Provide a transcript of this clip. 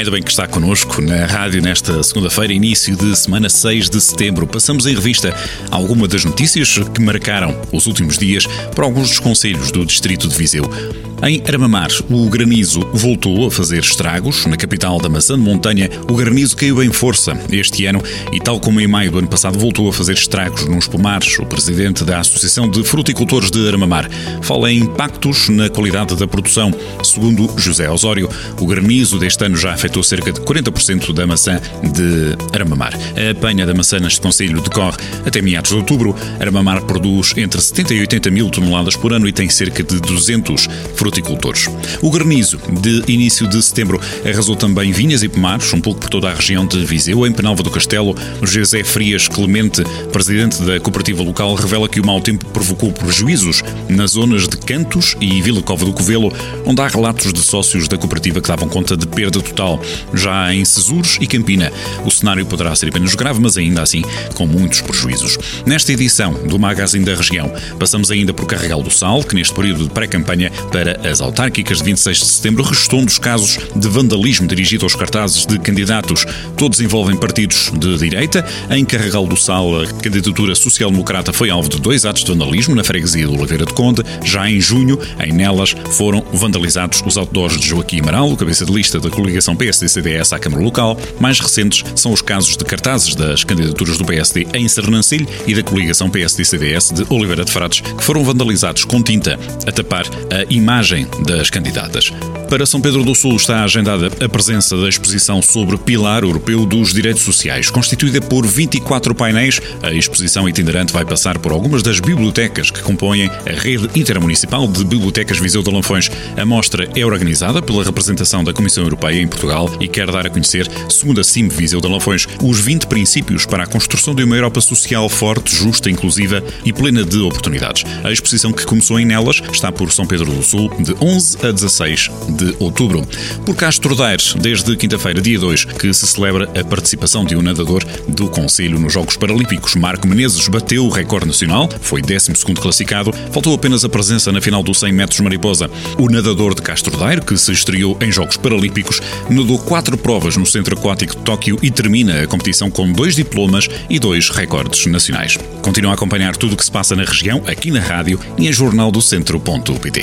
Ainda bem que está connosco na rádio nesta segunda-feira, início de semana 6 de setembro. Passamos em revista algumas das notícias que marcaram os últimos dias para alguns dos conselhos do Distrito de Viseu. Em Armamar, o granizo voltou a fazer estragos. Na capital da maçã de montanha, o granizo caiu em força este ano e, tal como em maio do ano passado, voltou a fazer estragos nos pomares. O presidente da Associação de Fruticultores de Armamar fala em impactos na qualidade da produção. Segundo José Osório, o granizo deste ano já afetou cerca de 40% da maçã de Armamar. A apanha da maçã neste Conselho decorre até meados de outubro. Armamar produz entre 70 e 80 mil toneladas por ano e tem cerca de 200 fruticultores fruticultores. O granizo de início de setembro arrasou também vinhas e pomares, um pouco por toda a região de Viseu. Em Penalva do Castelo, José Frias Clemente, presidente da cooperativa local, revela que o mau tempo provocou prejuízos nas zonas de Cantos e Vila Cova do Covelo, onde há relatos de sócios da cooperativa que davam conta de perda total. Já em Cesures e Campina, o cenário poderá ser apenas grave, mas ainda assim com muitos prejuízos. Nesta edição do Magazine da Região, passamos ainda por Carregal do Sal, que neste período de pré-campanha para as autárquicas de 26 de setembro restou dos casos de vandalismo dirigido aos cartazes de candidatos. Todos envolvem partidos de direita. Em Carregal do Sal, a candidatura social-democrata foi alvo de dois atos de vandalismo na freguesia de Oliveira de Conde. Já em junho, em Nelas, foram vandalizados os outdoors de Joaquim Amaral, cabeça de lista da coligação PSD-CDS à Câmara Local. Mais recentes são os casos de cartazes das candidaturas do PSD em Sernancelho e da coligação PSD-CDS de Oliveira de Frades, que foram vandalizados com tinta a tapar a imagem das candidatas. Para São Pedro do Sul está agendada a presença da exposição sobre Pilar Europeu dos Direitos Sociais, constituída por 24 painéis. A exposição itinerante vai passar por algumas das bibliotecas que compõem a rede intermunicipal de bibliotecas Viseu de Lanfões. A mostra é organizada pela representação da Comissão Europeia em Portugal e quer dar a conhecer, segundo a CIM Viseu de Lanfões, os 20 princípios para a construção de uma Europa social forte, justa, inclusiva e plena de oportunidades. A exposição que começou em Nelas está por São Pedro do Sul de 11 a 16 de outubro. Por Castro Daires, desde quinta-feira, dia 2, que se celebra a participação de um nadador do Conselho nos Jogos Paralímpicos. Marco Menezes bateu o recorde nacional, foi 12 classificado, faltou apenas a presença na final dos 100 metros mariposa. O nadador de Castro Daire, que se estreou em Jogos Paralímpicos, nadou quatro provas no Centro Aquático de Tóquio e termina a competição com dois diplomas e dois recordes nacionais. Continua a acompanhar tudo o que se passa na região, aqui na rádio e em jornaldocentro.pt.